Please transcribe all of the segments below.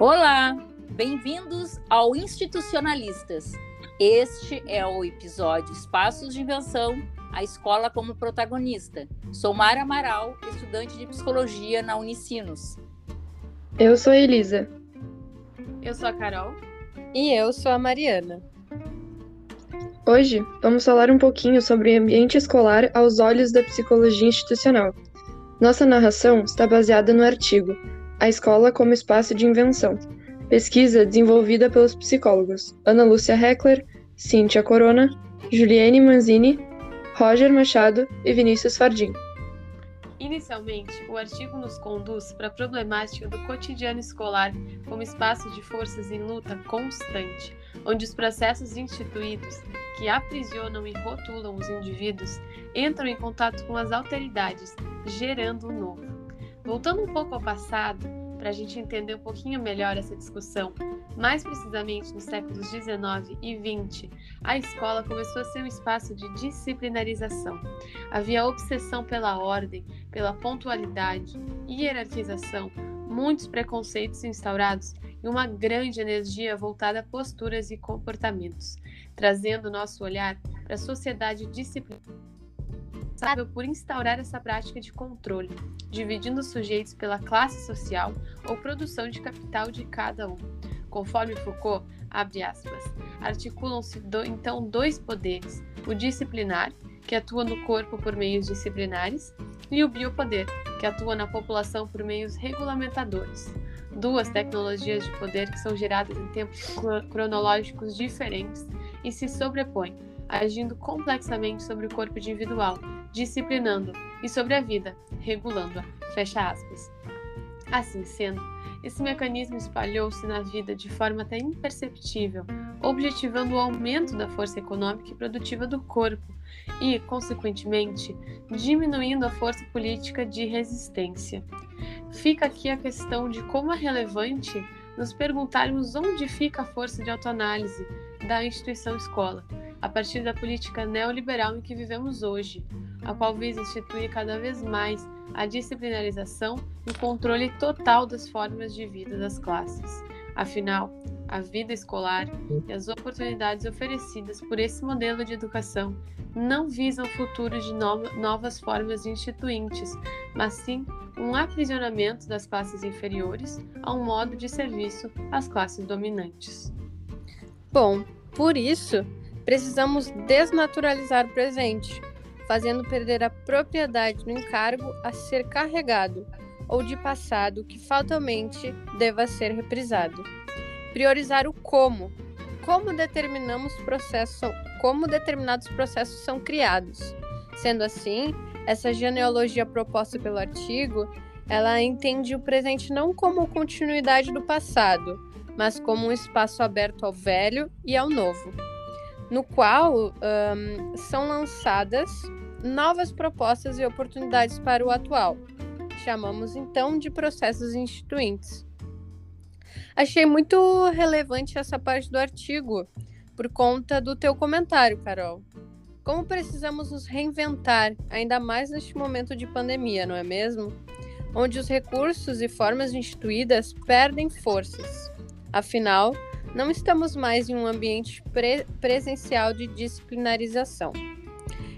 Olá, bem-vindos ao Institucionalistas. Este é o episódio Espaços de Invenção, a escola como protagonista. Sou Mara Amaral, estudante de psicologia na Unicinos. Eu sou a Elisa. Eu sou a Carol. E eu sou a Mariana. Hoje vamos falar um pouquinho sobre o ambiente escolar aos olhos da psicologia institucional. Nossa narração está baseada no artigo A Escola como Espaço de Invenção, pesquisa desenvolvida pelos psicólogos Ana Lúcia Heckler, Cíntia Corona, Juliane Manzini, Roger Machado e Vinícius Fardim. Inicialmente, o artigo nos conduz para a problemática do cotidiano escolar como espaço de forças em luta constante, onde os processos instituídos que aprisionam e rotulam os indivíduos entram em contato com as alteridades, gerando o novo. Voltando um pouco ao passado, para a gente entender um pouquinho melhor essa discussão, mais precisamente nos séculos 19 e 20, a escola começou a ser um espaço de disciplinarização. Havia obsessão pela ordem, pela pontualidade, hierarquização, muitos preconceitos instaurados e uma grande energia voltada a posturas e comportamentos, trazendo nosso olhar para a sociedade disciplinar responsável por instaurar essa prática de controle, dividindo os sujeitos pela classe social ou produção de capital de cada um. Conforme Foucault, articulam-se do, então dois poderes, o disciplinar, que atua no corpo por meios disciplinares, e o biopoder, que atua na população por meios regulamentadores. Duas tecnologias de poder que são geradas em tempos cronológicos diferentes e se sobrepõem, agindo complexamente sobre o corpo individual, disciplinando, e sobre a vida, regulando-a. Fecha aspas. Assim sendo, esse mecanismo espalhou-se na vida de forma até imperceptível, objetivando o aumento da força econômica e produtiva do corpo e, consequentemente, diminuindo a força política de resistência. Fica aqui a questão de como é relevante nos perguntarmos onde fica a força de autoanálise da instituição escola, a partir da política neoliberal em que vivemos hoje, a qual visa instituir cada vez mais a disciplinarização e o controle total das formas de vida das classes. Afinal, a vida escolar e as oportunidades oferecidas por esse modelo de educação não visam o futuro de no novas formas instituintes, mas sim um aprisionamento das classes inferiores a um modo de serviço às classes dominantes. Bom, por isso, precisamos desnaturalizar o presente, fazendo perder a propriedade do encargo a ser carregado ou de passado que fatalmente deva ser reprisado. Priorizar o como, como determinamos processos, como determinados processos são criados. Sendo assim, essa genealogia proposta pelo artigo, ela entende o presente não como continuidade do passado, mas como um espaço aberto ao velho e ao novo, no qual um, são lançadas novas propostas e oportunidades para o atual. Chamamos então de processos instituintes. Achei muito relevante essa parte do artigo, por conta do teu comentário, Carol. Como precisamos nos reinventar, ainda mais neste momento de pandemia, não é mesmo? Onde os recursos e formas instituídas perdem forças. Afinal, não estamos mais em um ambiente pre presencial de disciplinarização.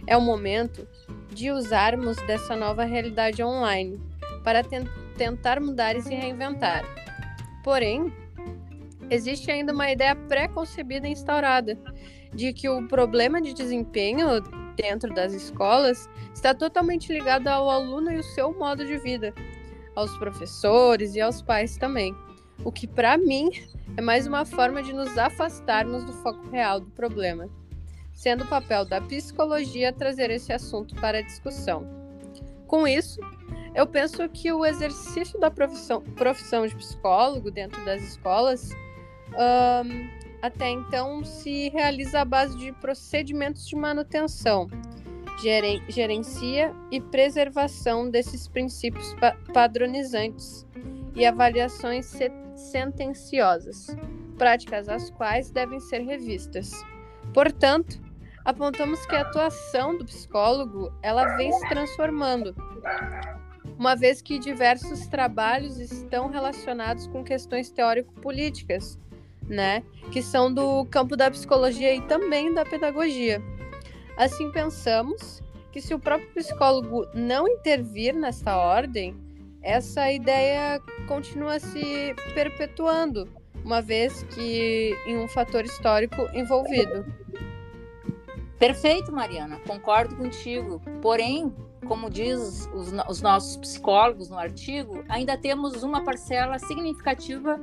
É o momento de usarmos dessa nova realidade online para ten tentar mudar e se reinventar. Porém, existe ainda uma ideia pré-concebida e instaurada de que o problema de desempenho dentro das escolas está totalmente ligado ao aluno e o seu modo de vida, aos professores e aos pais também. O que, para mim, é mais uma forma de nos afastarmos do foco real do problema sendo o papel da psicologia trazer esse assunto para a discussão. Com isso, eu penso que o exercício da profissão, profissão de psicólogo dentro das escolas um, até então se realiza à base de procedimentos de manutenção, geren, gerencia e preservação desses princípios pa padronizantes e avaliações sentenciosas, práticas as quais devem ser revistas. Portanto, apontamos que a atuação do psicólogo ela vem se transformando, uma vez que diversos trabalhos estão relacionados com questões teórico-políticas, né, que são do campo da psicologia e também da pedagogia. Assim, pensamos que se o próprio psicólogo não intervir nesta ordem, essa ideia continua se perpetuando, uma vez que em um fator histórico envolvido. Perfeito, Mariana, concordo contigo. Porém, como diz os, os, nossos psicólogos no artigo, ainda temos uma parcela significativa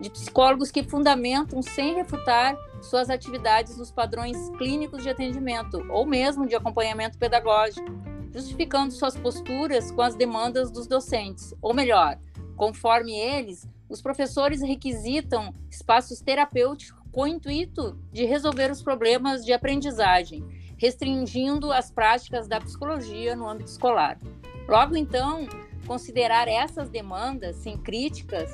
de psicólogos que fundamentam, sem refutar, suas atividades nos padrões clínicos de atendimento ou mesmo de acompanhamento pedagógico, justificando suas posturas com as demandas dos docentes. Ou melhor, conforme eles, os professores requisitam espaços terapêuticos com o intuito de resolver os problemas de aprendizagem, restringindo as práticas da psicologia no âmbito escolar. Logo então, considerar essas demandas sem críticas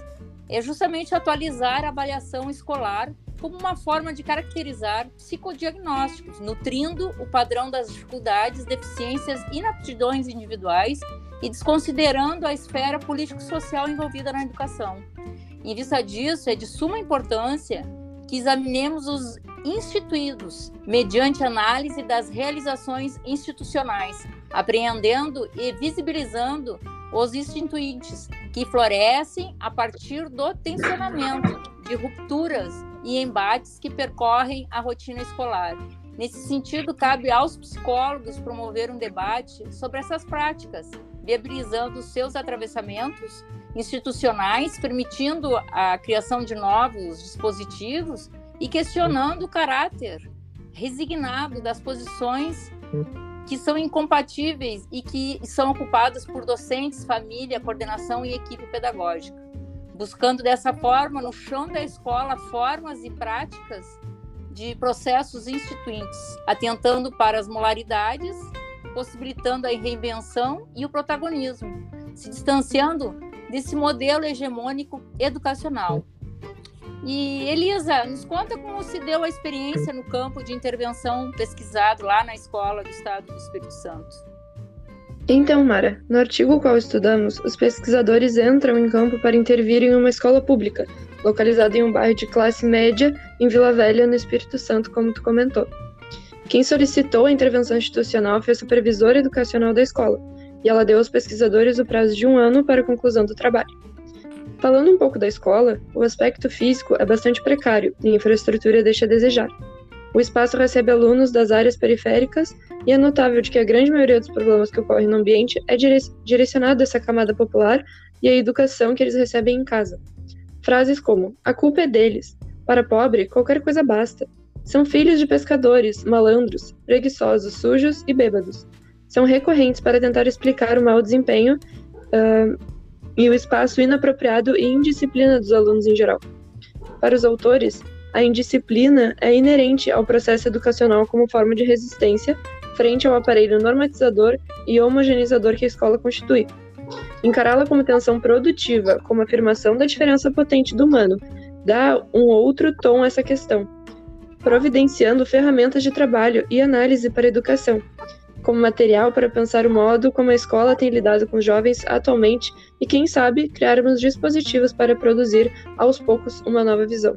é justamente atualizar a avaliação escolar como uma forma de caracterizar psicodiagnósticos, nutrindo o padrão das dificuldades, deficiências e inaptidões individuais e desconsiderando a esfera político-social envolvida na educação. Em vista disso, é de suma importância que examinemos os instituídos mediante análise das realizações institucionais, apreendendo e visibilizando os instituintes que florescem a partir do tensionamento de rupturas e embates que percorrem a rotina escolar. Nesse sentido, cabe aos psicólogos promover um debate sobre essas práticas, viabilizando seus atravessamentos institucionais, permitindo a criação de novos dispositivos e questionando o caráter resignado das posições que são incompatíveis e que são ocupadas por docentes, família, coordenação e equipe pedagógica, buscando dessa forma, no chão da escola, formas e práticas de processos instituintes, atentando para as molaridades, possibilitando a reinvenção e o protagonismo, se distanciando desse modelo hegemônico educacional. E Elisa, nos conta como se deu a experiência no campo de intervenção pesquisado lá na escola do Estado do Espírito Santo. Então, Mara, no artigo qual estudamos, os pesquisadores entram em campo para intervir em uma escola pública, localizada em um bairro de classe média em Vila Velha, no Espírito Santo, como tu comentou. Quem solicitou a intervenção institucional foi a supervisora educacional da escola, e ela deu aos pesquisadores o prazo de um ano para a conclusão do trabalho. Falando um pouco da escola, o aspecto físico é bastante precário e a infraestrutura deixa a desejar. O espaço recebe alunos das áreas periféricas e é notável de que a grande maioria dos problemas que ocorrem no ambiente é direcionado a essa camada popular e à educação que eles recebem em casa. Frases como: a culpa é deles, para pobre, qualquer coisa basta. São filhos de pescadores, malandros, preguiçosos, sujos e bêbados são recorrentes para tentar explicar o mau desempenho uh, e o espaço inapropriado e indisciplina dos alunos em geral. Para os autores, a indisciplina é inerente ao processo educacional como forma de resistência frente ao aparelho normatizador e homogeneizador que a escola constitui. Encará-la como tensão produtiva, como afirmação da diferença potente do humano, dá um outro tom a essa questão, providenciando ferramentas de trabalho e análise para a educação, como material para pensar o modo como a escola tem lidado com jovens atualmente e, quem sabe, criarmos dispositivos para produzir, aos poucos, uma nova visão.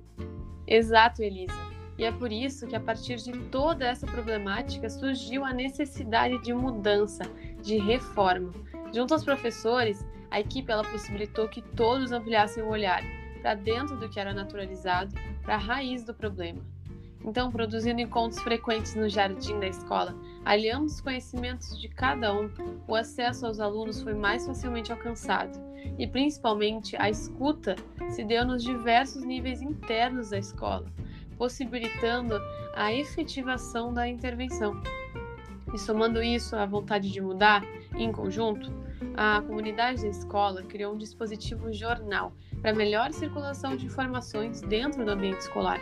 Exato, Elisa. E é por isso que, a partir de toda essa problemática, surgiu a necessidade de mudança, de reforma. Junto aos professores, a equipe ela possibilitou que todos ampliassem o olhar para dentro do que era naturalizado, para a raiz do problema. Então, produzindo encontros frequentes no jardim da escola, aliando os conhecimentos de cada um, o acesso aos alunos foi mais facilmente alcançado e, principalmente, a escuta se deu nos diversos níveis internos da escola, possibilitando a efetivação da intervenção. E somando isso à vontade de mudar, em conjunto, a comunidade da escola criou um dispositivo jornal para melhor circulação de informações dentro do ambiente escolar.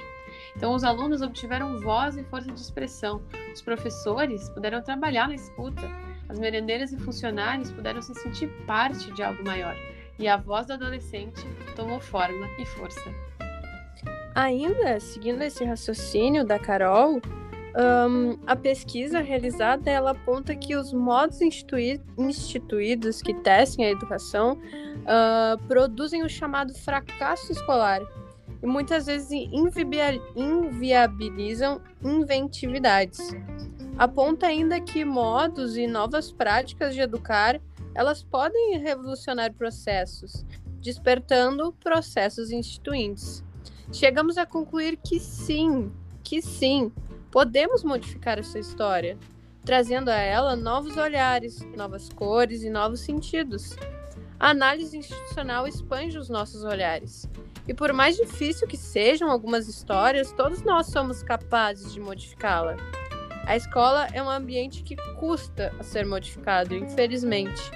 Então, os alunos obtiveram voz e força de expressão, os professores puderam trabalhar na escuta, as merendeiras e funcionários puderam se sentir parte de algo maior, e a voz do adolescente tomou forma e força. Ainda seguindo esse raciocínio da Carol, Um, a pesquisa realizada ela aponta que os modos instituí instituídos que testem a educação uh, produzem o chamado fracasso escolar e muitas vezes inviabilizam inventividades. Aponta ainda que modos e novas práticas de educar elas podem revolucionar processos, despertando processos instituintes. Chegamos a concluir que sim, que sim, podemos modificar essa história, trazendo a ela novos olhares, novas cores e novos sentidos. A análise institucional expande os nossos olhares. E por mais difícil que sejam algumas histórias, todos nós somos capazes de modificá-la. A escola é um ambiente que custa a ser modificado, infelizmente.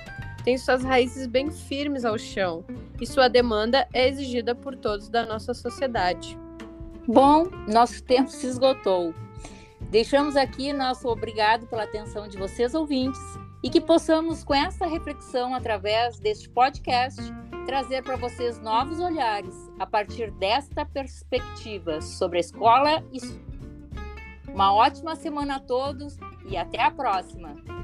Tem suas raízes bem firmes ao chão e sua demanda é exigida por todos da nossa sociedade. Bom, nosso tempo se esgotou. Deixamos aqui nosso obrigado pela atenção de vocês ouvintes e que possamos, com essa reflexão através deste podcast, trazer para vocês novos olhares a partir desta perspectiva sobre a escola e uma ótima semana a todos e até a próxima!